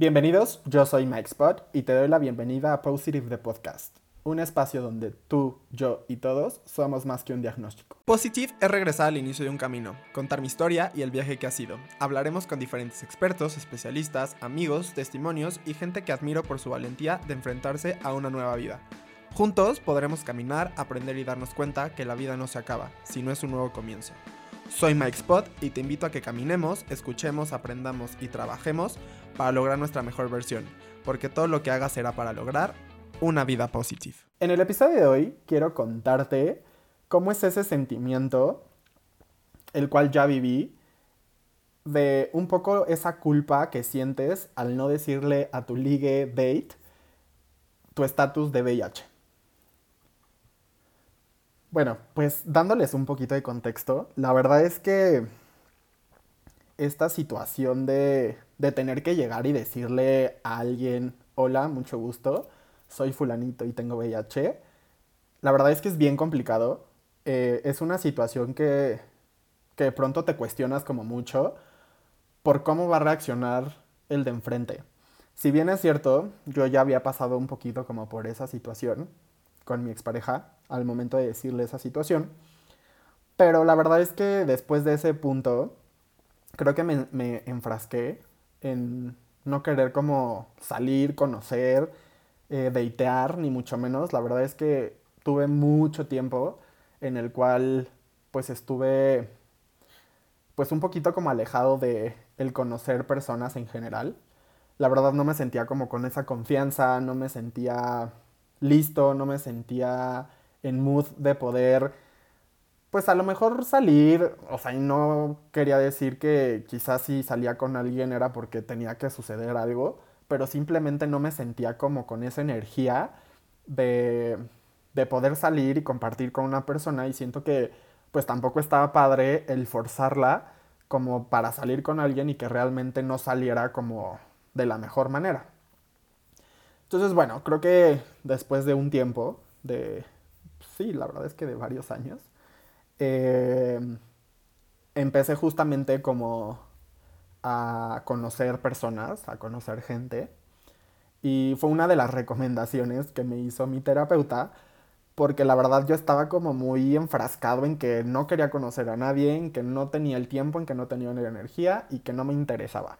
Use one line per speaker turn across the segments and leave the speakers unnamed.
Bienvenidos, yo soy Mike Spot y te doy la bienvenida a Positive the Podcast, un espacio donde tú, yo y todos somos más que un diagnóstico.
Positive es regresar al inicio de un camino, contar mi historia y el viaje que ha sido. Hablaremos con diferentes expertos, especialistas, amigos, testimonios y gente que admiro por su valentía de enfrentarse a una nueva vida. Juntos podremos caminar, aprender y darnos cuenta que la vida no se acaba, sino es un nuevo comienzo. Soy Mike Spot y te invito a que caminemos, escuchemos, aprendamos y trabajemos para lograr nuestra mejor versión, porque todo lo que hagas será para lograr una vida positiva.
En el episodio de hoy quiero contarte cómo es ese sentimiento, el cual ya viví, de un poco esa culpa que sientes al no decirle a tu ligue date tu estatus de VIH. Bueno, pues dándoles un poquito de contexto, la verdad es que esta situación de, de tener que llegar y decirle a alguien, hola, mucho gusto, soy fulanito y tengo VIH, la verdad es que es bien complicado. Eh, es una situación que, que de pronto te cuestionas como mucho por cómo va a reaccionar el de enfrente. Si bien es cierto, yo ya había pasado un poquito como por esa situación con mi expareja al momento de decirle esa situación. Pero la verdad es que después de ese punto, creo que me, me enfrasqué en no querer como salir, conocer, eh, deitear, ni mucho menos. La verdad es que tuve mucho tiempo en el cual pues estuve pues un poquito como alejado de el conocer personas en general. La verdad no me sentía como con esa confianza, no me sentía listo, no me sentía en mood de poder, pues a lo mejor salir, o sea, no quería decir que quizás si salía con alguien era porque tenía que suceder algo, pero simplemente no me sentía como con esa energía de, de poder salir y compartir con una persona y siento que pues tampoco estaba padre el forzarla como para salir con alguien y que realmente no saliera como de la mejor manera. Entonces, bueno, creo que después de un tiempo, de, sí, la verdad es que de varios años, eh, empecé justamente como a conocer personas, a conocer gente. Y fue una de las recomendaciones que me hizo mi terapeuta, porque la verdad yo estaba como muy enfrascado en que no quería conocer a nadie, en que no tenía el tiempo, en que no tenía la energía y que no me interesaba.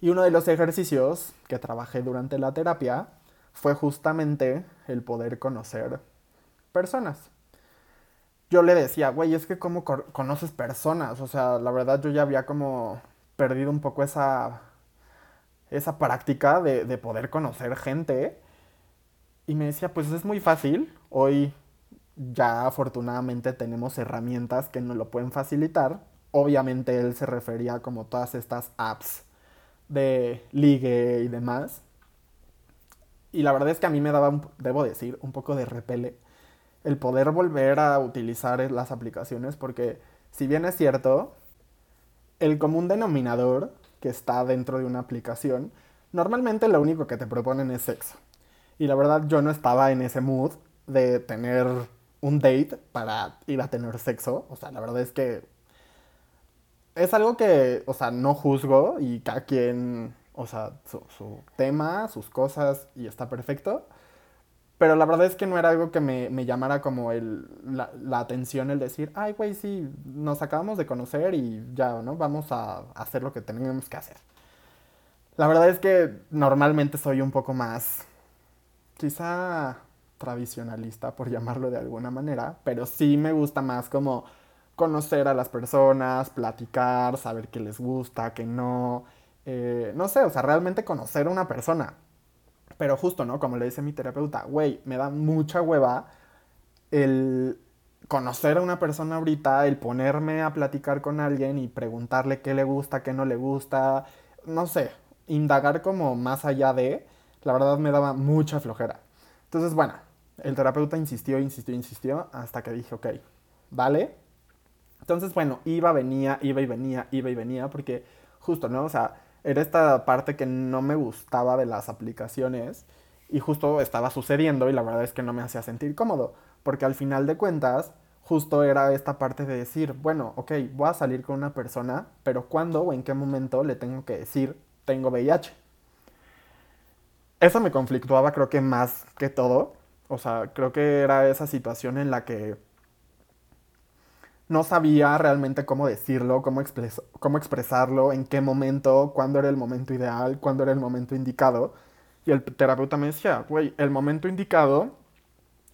Y uno de los ejercicios que trabajé durante la terapia fue justamente el poder conocer personas. Yo le decía, güey, es que cómo conoces personas. O sea, la verdad yo ya había como perdido un poco esa, esa práctica de, de poder conocer gente. Y me decía, pues es muy fácil. Hoy ya afortunadamente tenemos herramientas que nos lo pueden facilitar. Obviamente él se refería como todas estas apps de ligue y demás. Y la verdad es que a mí me daba, debo decir, un poco de repele el poder volver a utilizar las aplicaciones porque si bien es cierto, el común denominador que está dentro de una aplicación, normalmente lo único que te proponen es sexo. Y la verdad yo no estaba en ese mood de tener un date para ir a tener sexo. O sea, la verdad es que es algo que, o sea, no juzgo y cada quien, o sea, su, su tema, sus cosas y está perfecto. Pero la verdad es que no era algo que me, me llamara como el, la, la, atención el decir, ay, güey, sí, nos acabamos de conocer y ya, ¿no? Vamos a hacer lo que tenemos que hacer. La verdad es que normalmente soy un poco más, quizá tradicionalista, por llamarlo de alguna manera, pero sí me gusta más como conocer a las personas, platicar, saber qué les gusta, qué no. Eh, no sé, o sea, realmente conocer a una persona. Pero justo, ¿no? Como le dice mi terapeuta, güey, me da mucha hueva el conocer a una persona ahorita, el ponerme a platicar con alguien y preguntarle qué le gusta, qué no le gusta, no sé, indagar como más allá de, la verdad me daba mucha flojera. Entonces, bueno, el terapeuta insistió, insistió, insistió, hasta que dije, ok, vale, entonces, bueno, iba, venía, iba y venía, iba y venía, porque justo, ¿no? O sea, era esta parte que no me gustaba de las aplicaciones y justo estaba sucediendo y la verdad es que no me hacía sentir cómodo, porque al final de cuentas, justo era esta parte de decir, bueno, ok, voy a salir con una persona, pero ¿cuándo o en qué momento le tengo que decir tengo VIH. Eso me conflictuaba creo que más que todo. O sea, creo que era esa situación en la que no sabía realmente cómo decirlo, cómo, cómo expresarlo, en qué momento, cuándo era el momento ideal, cuándo era el momento indicado. Y el terapeuta me decía, güey, el momento indicado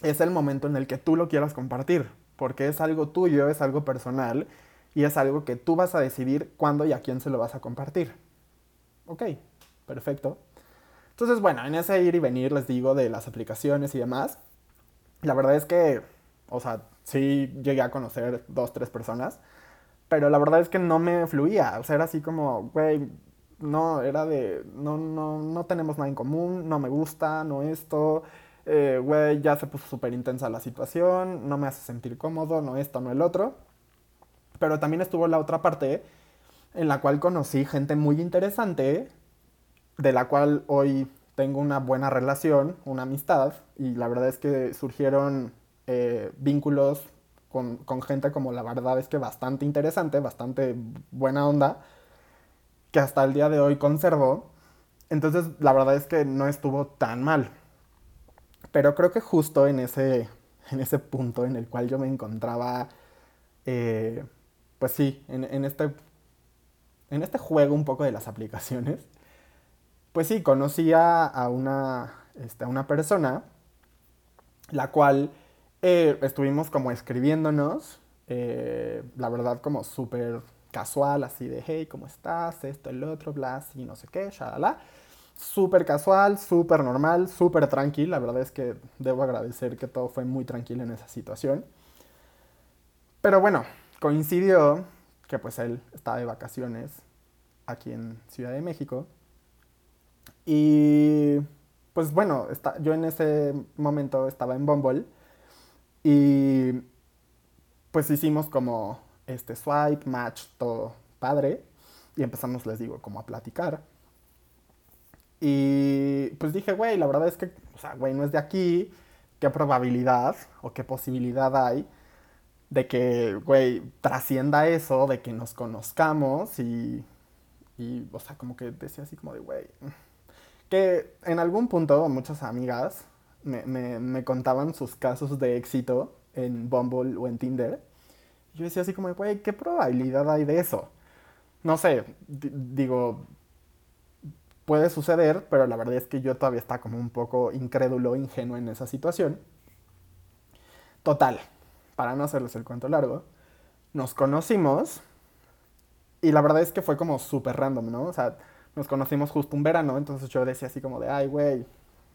es el momento en el que tú lo quieras compartir, porque es algo tuyo, es algo personal y es algo que tú vas a decidir cuándo y a quién se lo vas a compartir. Ok, perfecto. Entonces, bueno, en ese ir y venir les digo de las aplicaciones y demás, la verdad es que, o sea, sí llegué a conocer dos, tres personas, pero la verdad es que no me fluía, o sea, era así como, güey, no, era de, no, no, no tenemos nada en común, no me gusta, no esto, eh, güey, ya se puso súper intensa la situación, no me hace sentir cómodo, no esto, no el otro. Pero también estuvo la otra parte en la cual conocí gente muy interesante, de la cual hoy tengo una buena relación, una amistad, y la verdad es que surgieron eh, vínculos con, con, gente como la verdad es que bastante interesante, bastante buena onda, que hasta el día de hoy conservo. Entonces la verdad es que no estuvo tan mal. Pero creo que justo en ese, en ese punto en el cual yo me encontraba, eh, pues sí, en, este, en este juego un poco de las aplicaciones, pues sí, conocía a una, este, a una persona, la cual eh, estuvimos como escribiéndonos, eh, la verdad como súper casual, así de, hey, ¿cómo estás? Esto, el otro, bla, y no sé qué, shalala súper casual, súper normal, súper tranquilo. La verdad es que debo agradecer que todo fue muy tranquilo en esa situación. Pero bueno, coincidió que pues él estaba de vacaciones aquí en Ciudad de México. Y pues bueno, está, yo en ese momento estaba en Bumble y pues hicimos como este swipe, match, todo padre. Y empezamos, les digo, como a platicar. Y pues dije, güey, la verdad es que, o sea, güey, no es de aquí. ¿Qué probabilidad o qué posibilidad hay de que, güey, trascienda eso, de que nos conozcamos y, o sea, como que decía así como de, güey, que en algún punto muchas amigas me, me, me, contaban sus casos de éxito en Bumble o en Tinder. yo decía así como, güey, ¿qué probabilidad hay de eso? No sé, digo, puede suceder, pero la verdad es que yo todavía estaba como un poco incrédulo, ingenuo en esa situación. Total, para no hacerles el cuento largo, nos conocimos y la verdad es que fue como súper random, ¿no? O sea, nos conocimos justo un verano, entonces yo decía así como de, ay, güey,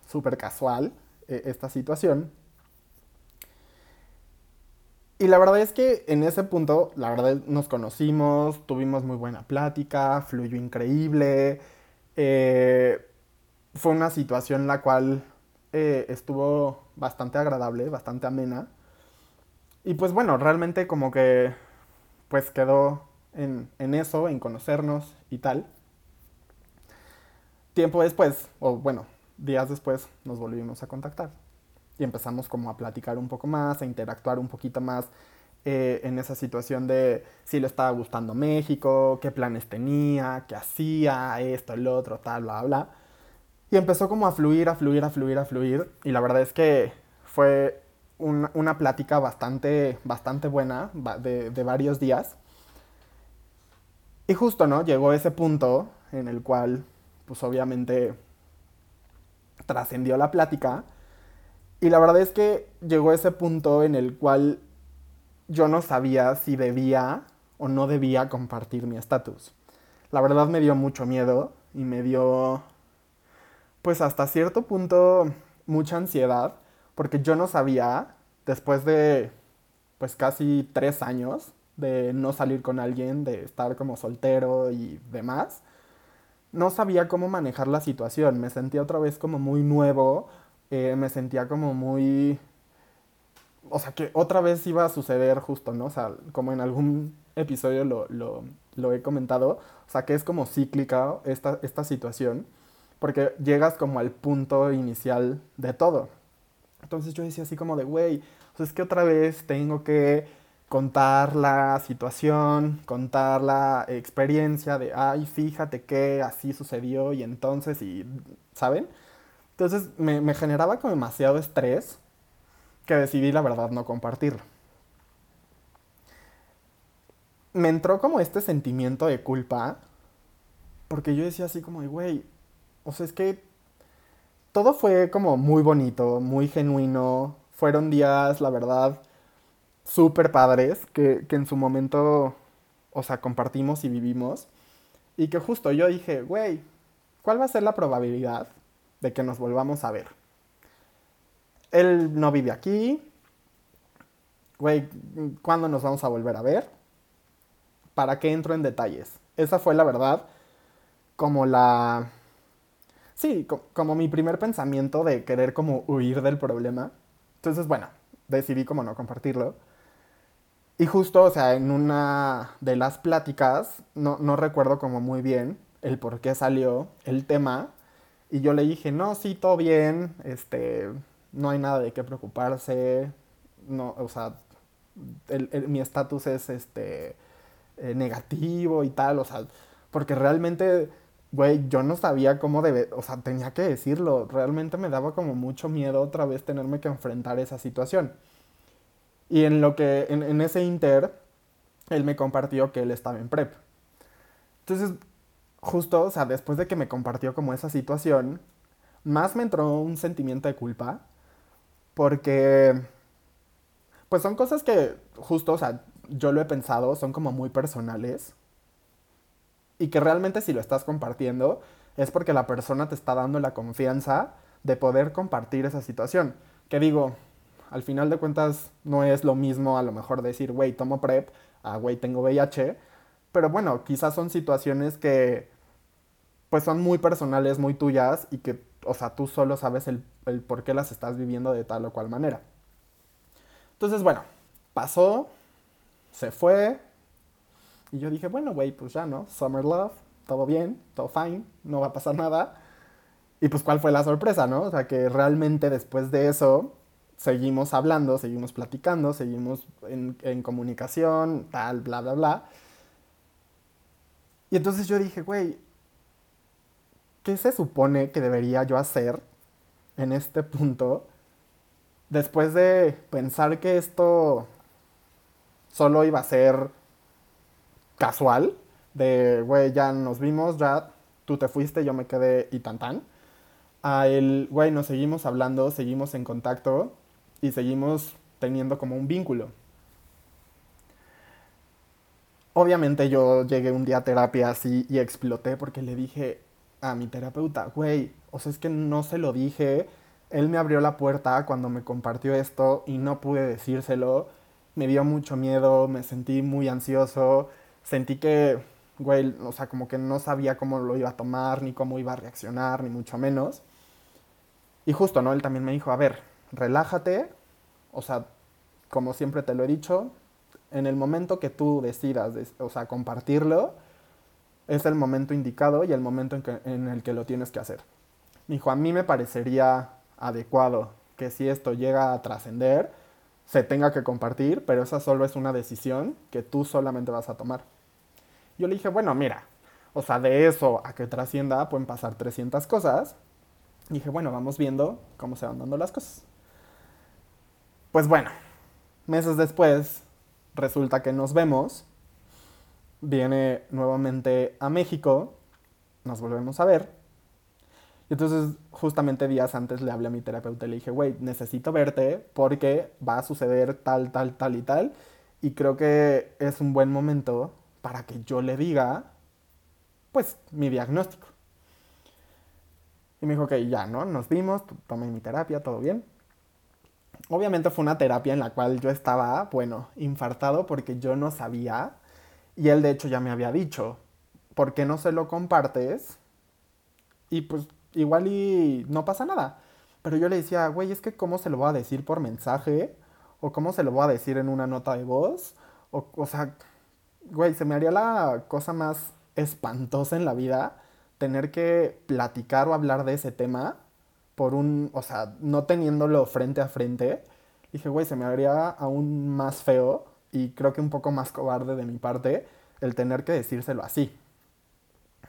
súper casual eh, esta situación. Y la verdad es que en ese punto, la verdad nos conocimos, tuvimos muy buena plática, fluyó increíble, eh, fue una situación la cual eh, estuvo bastante agradable, bastante amena. Y pues bueno, realmente como que pues quedó en, en eso, en conocernos y tal. Tiempo después, o bueno, días después, nos volvimos a contactar. Y empezamos como a platicar un poco más, a interactuar un poquito más eh, en esa situación de si le estaba gustando México, qué planes tenía, qué hacía, esto, el otro, tal, bla, bla. Y empezó como a fluir, a fluir, a fluir, a fluir. Y la verdad es que fue una plática bastante, bastante buena, de, de varios días. Y justo, ¿no? Llegó ese punto en el cual, pues obviamente, trascendió la plática. Y la verdad es que llegó ese punto en el cual yo no sabía si debía o no debía compartir mi estatus. La verdad me dio mucho miedo y me dio, pues hasta cierto punto, mucha ansiedad, porque yo no sabía, después de, pues casi tres años de no salir con alguien, de estar como soltero y demás, no sabía cómo manejar la situación. Me sentía otra vez como muy nuevo, eh, me sentía como muy o sea, que otra vez iba a suceder justo, ¿no? O sea, como en algún episodio lo, lo, he comentado, o sea, que es como cíclica esta, esta situación, porque llegas como al punto inicial de todo. Entonces yo decía así como de, güey, es que otra vez tengo que contar la situación, contar la experiencia de, ay, fíjate que así sucedió y entonces, y, ¿saben? Entonces me, generaba como demasiado estrés que decidí la verdad no compartirlo. Me entró como este sentimiento de culpa, porque yo decía así como, güey, o sea, es que todo fue como muy bonito, muy genuino, fueron días, la verdad, súper padres que, que en su momento, o sea, compartimos y vivimos. Y que justo yo dije, güey, ¿cuál va a ser la probabilidad de que nos volvamos a ver? Él no vive aquí. Güey, ¿cuándo nos vamos a volver a ver? ¿Para qué entro en detalles? Esa fue la verdad como la... Sí, como mi primer pensamiento de querer como huir del problema. Entonces, bueno, decidí como no compartirlo. Y justo, o sea, en una de las pláticas, no, no recuerdo como muy bien el por qué salió el tema. Y yo le dije, no, sí, todo bien, este, no hay nada de qué preocuparse, no, o sea, mi estatus es este eh, negativo y tal, o sea, porque realmente, güey, yo no sabía cómo debe, o sea, tenía que decirlo, realmente me daba como mucho miedo otra vez tenerme que enfrentar esa situación. Y en lo que, en, en ese inter, él me compartió que él estaba en prep. Entonces, justo, o sea, después de que me compartió como esa situación, más me entró un sentimiento de culpa porque, pues son cosas que justo, o sea, yo lo he pensado, son como muy personales. Y que realmente si lo estás compartiendo es porque la persona te está dando la confianza de poder compartir esa situación. Que digo, al final de cuentas no es lo mismo a lo mejor decir, güey, tomo PrEP, a güey, tengo VIH. Pero bueno, quizás son situaciones que pues son muy personales, muy tuyas y que o sea, tú solo sabes el, por qué las estás viviendo de tal o cual manera. Entonces, bueno, pasó, se fue, y yo dije, bueno, güey, pues ya, ¿no? Summer love, todo bien, todo fine, no va a pasar nada. Y pues, ¿cuál fue la sorpresa, no? O sea, que realmente después de eso seguimos hablando, seguimos platicando, seguimos en, en comunicación, tal, bla, bla, bla. Y entonces yo dije, güey, ¿qué se supone que debería yo hacer en este punto después de pensar que esto solo iba a ser casual? De, güey, ya nos vimos, ya tú te fuiste, yo me quedé y tan tan. A el, güey, nos seguimos hablando, seguimos en contacto y seguimos teniendo como un vínculo. Obviamente yo llegué un día a terapia así y exploté porque le dije, a mi terapeuta, güey, o sea, es que no se lo dije, él me abrió la puerta cuando me compartió esto y no pude decírselo, me dio mucho miedo, me sentí muy ansioso, sentí que, güey, o sea, como que no sabía cómo lo iba a tomar, ni cómo iba a reaccionar, ni mucho menos. Y justo, ¿no? Él también me dijo, a ver, relájate, o sea, como siempre te lo he dicho, en el momento que tú decidas, o sea, compartirlo, es el momento indicado y el momento en, el que lo tienes que hacer. Dijo, a mí me parecería adecuado que si esto llega a trascender, se tenga que compartir, pero esa solo es una decisión que tú solamente vas a tomar. Yo le dije, bueno, mira, o sea, de eso a que trascienda pueden pasar 300 cosas. Dije, bueno, vamos viendo cómo se van dando las cosas. Pues bueno, meses después resulta que nos vemos viene nuevamente a México, nos volvemos a ver. Y entonces, justamente días antes le hablé a mi terapeuta y le dije, güey, necesito verte porque va a suceder tal, tal, tal y tal. Y creo que es un buen momento para que yo le diga, pues, mi diagnóstico. Y me dijo, ok, ya, ¿no? Nos vimos, tomé mi terapia, todo bien. Obviamente fue una terapia en la cual yo estaba, bueno, infartado porque yo no sabía y él de hecho ya me había dicho, ¿por qué no se lo compartes? Y pues igual y no pasa nada. Pero yo le decía, güey, es que cómo se lo voy a decir por mensaje, o cómo se lo voy a decir en una nota de voz, o, o sea, güey, se me haría la cosa más espantosa en la vida tener que platicar o hablar de ese tema por un, o sea, no teniéndolo frente a frente. Dije, güey, se me haría aún más feo y creo que un poco más cobarde de mi parte el tener que decírselo así.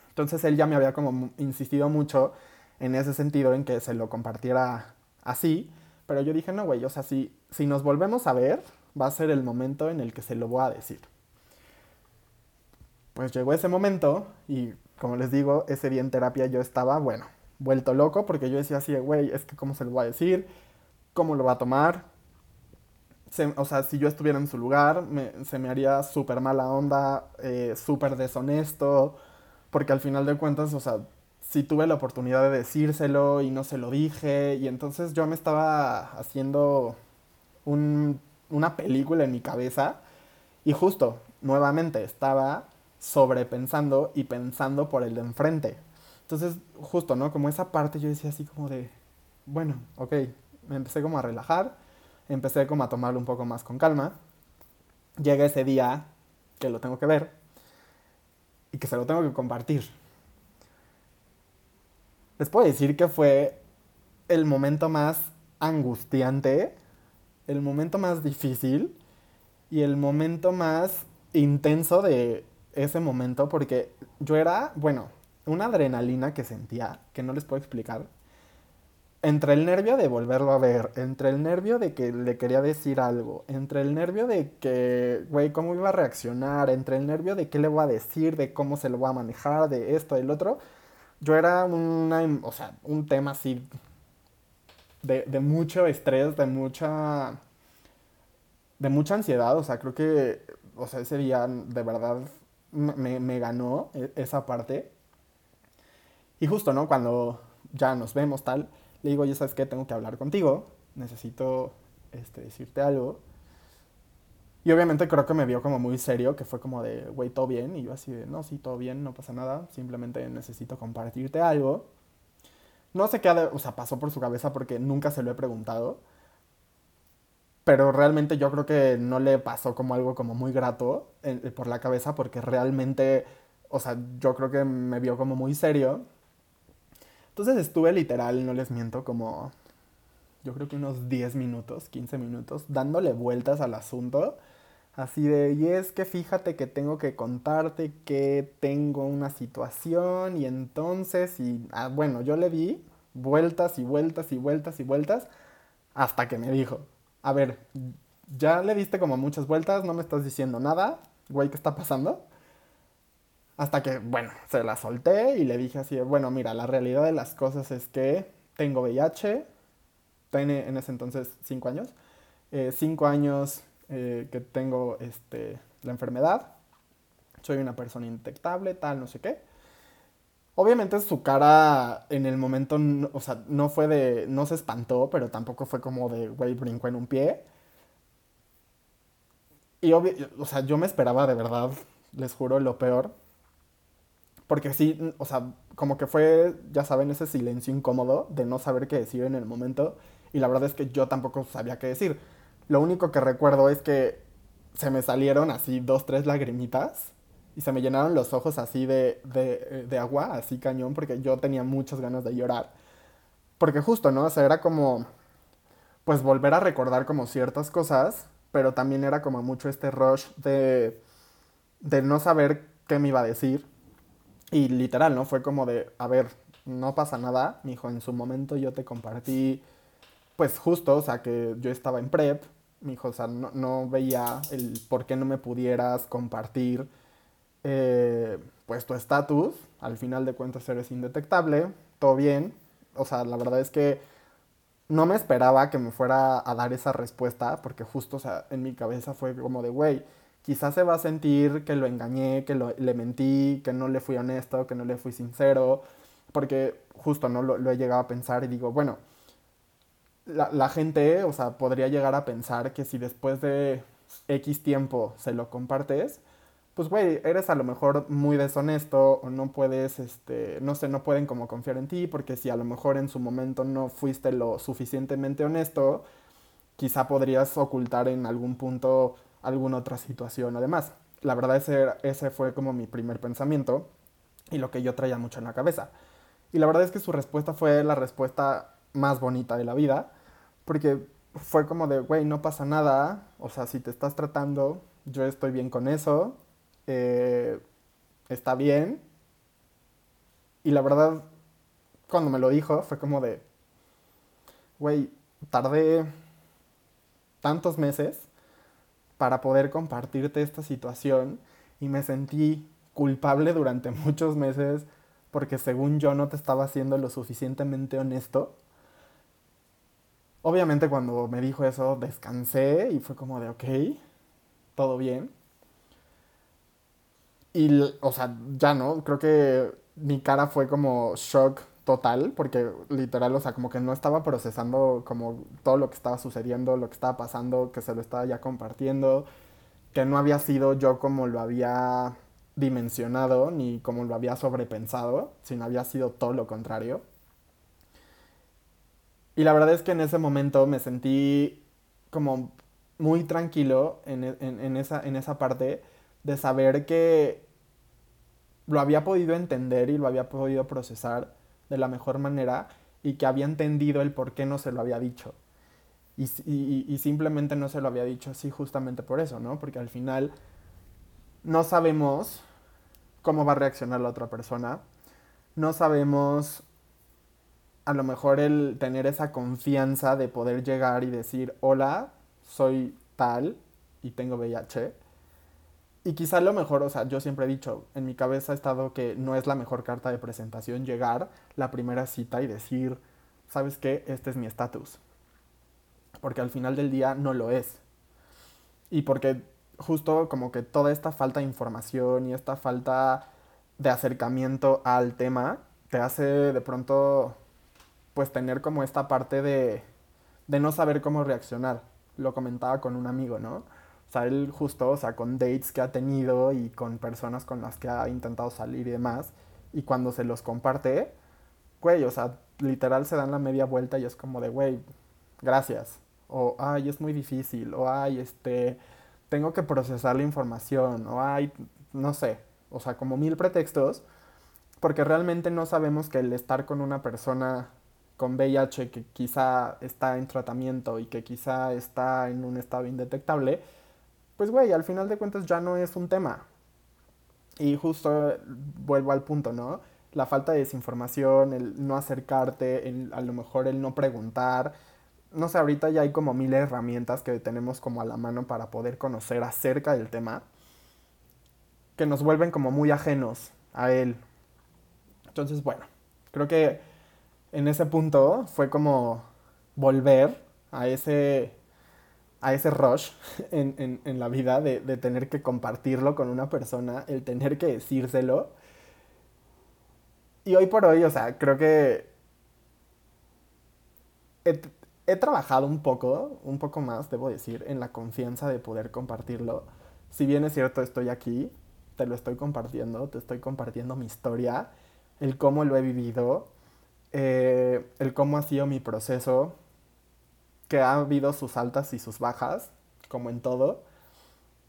Entonces él ya me había como insistido mucho en ese sentido, en que se lo compartiera así, pero yo dije, no, güey, o sea, si, si nos volvemos a ver, va a ser el momento en el que se lo voy a decir. Pues llegó ese momento y, como les digo, ese día en terapia yo estaba, bueno, vuelto loco porque yo decía así, güey, es que cómo se lo voy a decir, cómo lo va a tomar. o sea, si yo estuviera en su lugar, se me haría súper mala onda, eh, súper deshonesto, porque al final de cuentas, o sea, si tuve la oportunidad de decírselo y no se lo dije, y entonces yo me estaba haciendo una película en mi cabeza, y justo, nuevamente, estaba sobrepensando y pensando por el de enfrente. Entonces, justo, ¿no? Como esa parte yo decía así como de, bueno, ok, me empecé como a relajar, empecé como a tomarlo un poco más con calma. Llega ese día que lo tengo que ver y que se lo tengo que compartir. Les puedo decir que fue el momento más angustiante, el momento más difícil y el momento más intenso de ese momento porque yo era, bueno, una adrenalina que sentía, que no les puedo explicar. Entre el nervio de volverlo a ver, entre el nervio de que le quería decir algo, entre el nervio de que, güey, cómo iba a reaccionar, entre el nervio de qué le voy a decir, de cómo se lo voy a manejar, de esto, del otro, yo era una, o sea, un tema así de, de mucho estrés, de mucha, de mucha ansiedad, o sea, creo que, o sea, ese día de verdad me, me ganó e, esa parte y justo, ¿no? Cuando ya nos vemos tal, le digo, ya sabes qué, tengo que hablar contigo, necesito este, decirte algo. Y obviamente creo que me vio como muy serio, que fue como de, güey, todo bien. Y yo así de, no, sí, todo bien, no pasa nada, simplemente necesito compartirte algo. No sé qué, o sea, pasó por su cabeza porque nunca se lo he preguntado. Pero realmente yo creo que no le pasó como algo como muy grato por la cabeza porque realmente, o sea, yo creo que me vio como muy serio entonces estuve literal, no les miento, como yo creo que unos 10 minutos, 15 minutos, dándole vueltas al asunto. Así de, y es que fíjate que tengo que contarte que tengo una situación y entonces, y ah, bueno, yo le di vueltas y vueltas y vueltas y vueltas hasta que me dijo, a ver, ya le diste como muchas vueltas, no me estás diciendo nada, güey, ¿qué está pasando? Hasta que, bueno, se la solté y le dije así, bueno, mira, la realidad de las cosas es que tengo VIH, tiene en ese entonces cinco años, eh, cinco años eh, que tengo este, la enfermedad, soy una persona indetectable, tal, no sé qué. Obviamente su cara en el momento, o sea, no fue de, no se espantó, pero tampoco fue como de, güey, brinco en un pie. Y obvio, o sea, yo me esperaba de verdad, les juro, lo peor porque sí, o sea, como que fue, ya saben, ese silencio incómodo de no saber qué decir en el momento. Y la verdad es que yo tampoco sabía qué decir. Lo único que recuerdo es que se me salieron así dos, tres lagrimitas. Y se me llenaron los ojos así de, de, de agua, así cañón, porque yo tenía muchas ganas de llorar. Porque justo, ¿no? O sea, era como, pues volver a recordar como ciertas cosas, pero también era como mucho este rush de, de no saber qué me iba a decir y literal, ¿no? Fue como de, a ver, no pasa nada, mi hijo, en su momento yo te compartí, pues justo, o sea, que yo estaba en prep, mi hijo, o sea, no, veía el por qué no me pudieras compartir, eh, pues tu estatus, al final de cuentas eres indetectable, todo bien, o sea, la verdad es que no me esperaba que me fuera a dar esa respuesta, porque justo, o sea, en mi cabeza fue como de, güey, quizás se va a sentir que lo engañé, que le mentí, que no le fui honesto, que no le fui sincero, porque justo no lo, he llegado a pensar y digo, bueno, la, la, gente, o sea, podría llegar a pensar que si después de X tiempo se lo compartes, pues güey, eres a lo mejor muy deshonesto o no puedes, este, no sé, no pueden como confiar en ti porque si a lo mejor en su momento no fuiste lo suficientemente honesto, quizá podrías ocultar en algún punto alguna otra situación. Además, la verdad ese, ese fue como mi primer pensamiento y lo que yo traía mucho en la cabeza. Y la verdad es que su respuesta fue la respuesta más bonita de la vida, porque fue como de, güey, no pasa nada, o sea, si te estás tratando, yo estoy bien con eso, eh, está bien. Y la verdad, cuando me lo dijo, fue como de, güey, tardé tantos meses para poder compartirte esta situación y me sentí culpable durante muchos meses porque según yo no te estaba haciendo lo suficientemente honesto. Obviamente cuando me dijo eso descansé y fue como de, ok, todo bien. Y, o sea, ya no, creo que mi cara fue como shock total, porque literal, o sea, como que no estaba procesando como todo lo que estaba sucediendo, lo que estaba pasando, que se lo estaba ya compartiendo, que no había sido yo como lo había dimensionado ni como lo había sobrepensado, sino había sido todo lo contrario. Y la verdad es que en ese momento me sentí como muy tranquilo en, en, esa, en esa parte de saber que lo había podido entender y lo había podido procesar de la mejor manera y que había entendido el por qué no se lo había dicho. Y, simplemente no se lo había dicho así justamente por eso, ¿no? Porque al final no sabemos cómo va a reaccionar la otra persona, no sabemos a lo mejor el tener esa confianza de poder llegar y decir, hola, soy tal y tengo VIH y quizá lo mejor, o sea, yo siempre he dicho, en mi cabeza ha estado que no es la mejor carta de presentación llegar la primera cita y decir, ¿sabes qué? Este es mi estatus. Porque al final del día no lo es. Y porque justo como que toda esta falta de información y esta falta de acercamiento al tema te hace de pronto pues tener como esta parte de, de no saber cómo reaccionar. Lo comentaba con un amigo, ¿no? O sea, él justo, o sea, con dates que ha tenido y con personas con las que ha intentado salir y demás, y cuando se los comparte, güey, o sea, literal se dan la media vuelta y es como de, güey, gracias. O, ay, es muy difícil. O, ay, este, tengo que procesar la información. O, ay, no sé. O sea, como mil pretextos. Porque realmente no sabemos que el estar con una persona con VIH que quizá está en tratamiento y que quizá está en un estado indetectable, pues güey, al final de cuentas ya no es un tema. Y justo vuelvo al punto, ¿no? La falta de desinformación, el no acercarte, el, a lo mejor el no preguntar. No sé, ahorita ya hay como mil herramientas que tenemos como a la mano para poder conocer acerca del tema, que nos vuelven como muy ajenos a él. Entonces, bueno, creo que en ese punto fue como volver a ese a ese rush en, la vida de, tener que compartirlo con una persona, el tener que decírselo. Y hoy por hoy, o sea, creo que he, he, trabajado un poco, un poco más, debo decir, en la confianza de poder compartirlo. Si bien es cierto, estoy aquí, te lo estoy compartiendo, te estoy compartiendo mi historia, el cómo lo he vivido, eh, el cómo ha sido mi proceso, que ha habido sus altas y sus bajas, como en todo,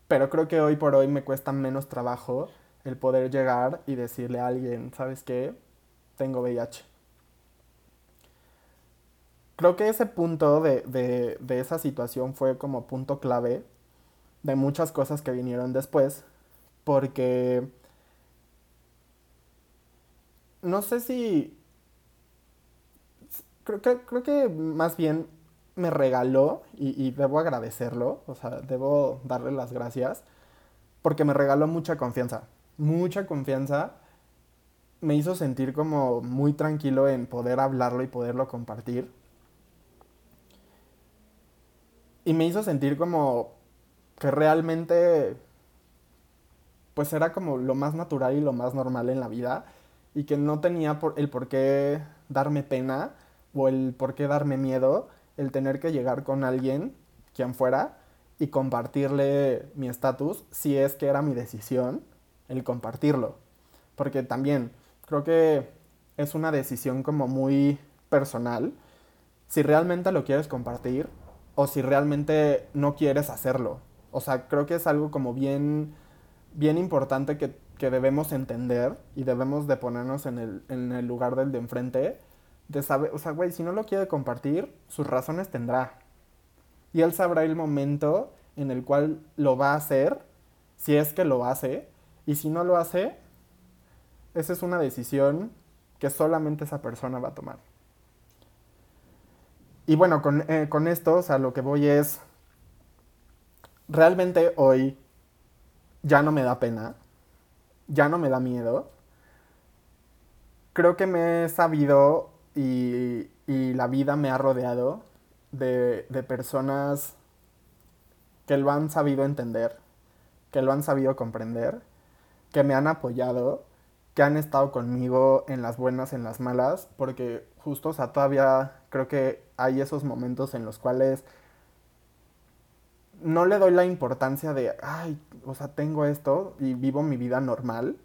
pero creo que hoy por hoy me cuesta menos trabajo el poder llegar y decirle a alguien, ¿sabes qué? Tengo VIH. Creo que ese punto de, de esa situación fue como punto clave de muchas cosas que vinieron después, porque no sé si... Creo creo que más bien me regaló, y, debo agradecerlo, o sea, debo darle las gracias, porque me regaló mucha confianza, mucha confianza, me hizo sentir como muy tranquilo en poder hablarlo y poderlo compartir. Y me hizo sentir como que realmente pues era como lo más natural y lo más normal en la vida y que no tenía por el por qué darme pena o el por qué darme miedo el tener que llegar con alguien, quien fuera, y compartirle mi estatus, si es que era mi decisión, el compartirlo. Porque también creo que es una decisión como muy personal, si realmente lo quieres compartir o si realmente no quieres hacerlo. O sea, creo que es algo como bien, bien importante que, que debemos entender y debemos de ponernos en el, en el lugar del de enfrente de saber, o sea, güey, si no lo quiere compartir, sus razones tendrá. Y él sabrá el momento en el cual lo va a hacer si es que lo hace, y si no lo hace, esa es una decisión que solamente esa persona va a tomar. Y bueno, con, eh, con esto, o sea, lo que voy es, realmente hoy ya no me da pena, ya no me da miedo. Creo que me he sabido y, y la vida me ha rodeado de, de personas que lo han sabido entender, que lo han sabido comprender, que me han apoyado, que han estado conmigo en las buenas, en las malas, porque justo, o sea, todavía creo que hay esos momentos en los cuales no le doy la importancia de, ay, o sea, tengo esto y vivo mi vida normal,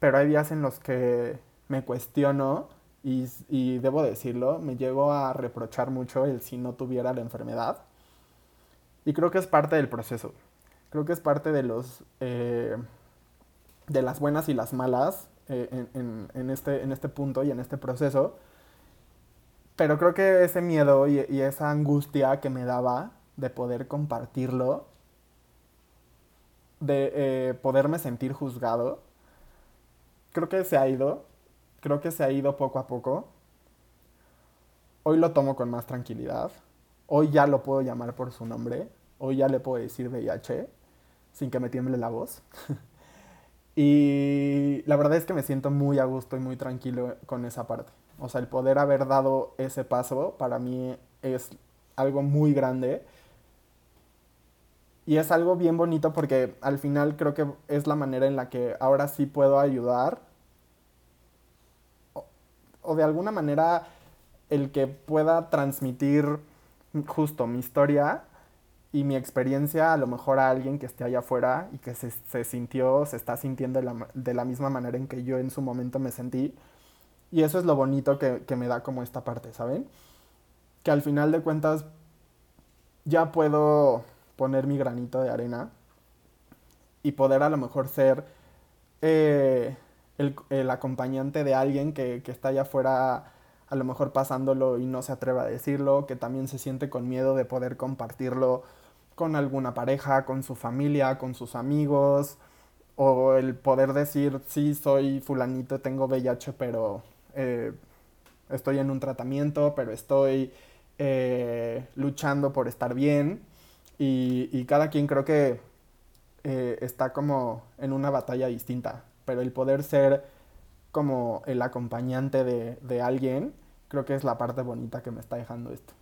pero hay días en los que me cuestiono y, y debo decirlo, me llego a reprochar mucho el si no tuviera la enfermedad. Y creo que es parte del proceso. Creo que es parte de los... Eh, de las buenas y las malas eh, en, en, en, este, en este punto y en este proceso. Pero creo que ese miedo y, y esa angustia que me daba de poder compartirlo, de eh, poderme sentir juzgado, creo que se ha ido, creo que se ha ido poco a poco. Hoy lo tomo con más tranquilidad, hoy ya lo puedo llamar por su nombre, hoy ya le puedo decir VIH sin que me tiemble la voz. y la verdad es que me siento muy a gusto y muy tranquilo con esa parte. O sea, el poder haber dado ese paso para mí es algo muy grande y es algo bien bonito porque al final creo que es la manera en la que ahora sí puedo ayudar. O, de alguna manera el que pueda transmitir justo mi historia y mi experiencia a lo mejor a alguien que esté allá afuera y que se, se sintió, se está sintiendo de la, de la, misma manera en que yo en su momento me sentí. Y eso es lo bonito que, que me da como esta parte, ¿saben? Que al final de cuentas ya puedo poner mi granito de arena y poder a lo mejor ser eh, el, acompañante de alguien que, que, está allá afuera a lo mejor pasándolo y no se atreve a decirlo, que también se siente con miedo de poder compartirlo con alguna pareja, con su familia, con sus amigos, o el poder decir, sí, soy fulanito, tengo VIH, pero eh, estoy en un tratamiento, pero estoy eh, luchando por estar bien y, y cada quien creo que eh, está como en una batalla distinta, pero el poder ser como el acompañante de, de, alguien, creo que es la parte bonita que me está dejando esto.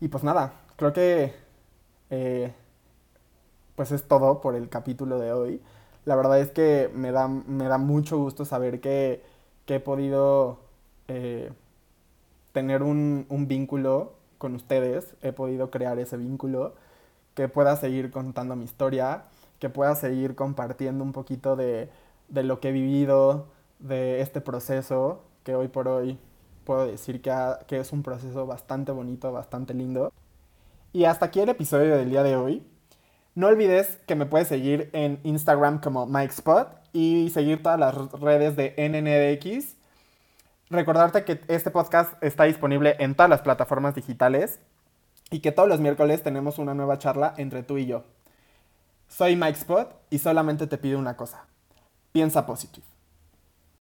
Y pues nada, creo que eh, pues es todo por el capítulo de hoy. La verdad es que me da, me da mucho gusto saber que, que he podido eh, tener un, un vínculo con ustedes, he podido crear ese vínculo, que pueda seguir contando mi historia, que pueda seguir compartiendo un poquito de, de lo que he vivido, de este proceso, que hoy por hoy puedo decir que, que es un proceso bastante bonito, bastante lindo. Y hasta aquí el episodio del día de hoy. No olvides que me puedes seguir en Instagram como MikeSpot y seguir todas las redes de NNDX recordarte que este podcast está disponible en todas las plataformas digitales y que todos los miércoles tenemos una nueva charla entre tú y yo. Soy Mike Spot y solamente te pido una cosa. Piensa positivo.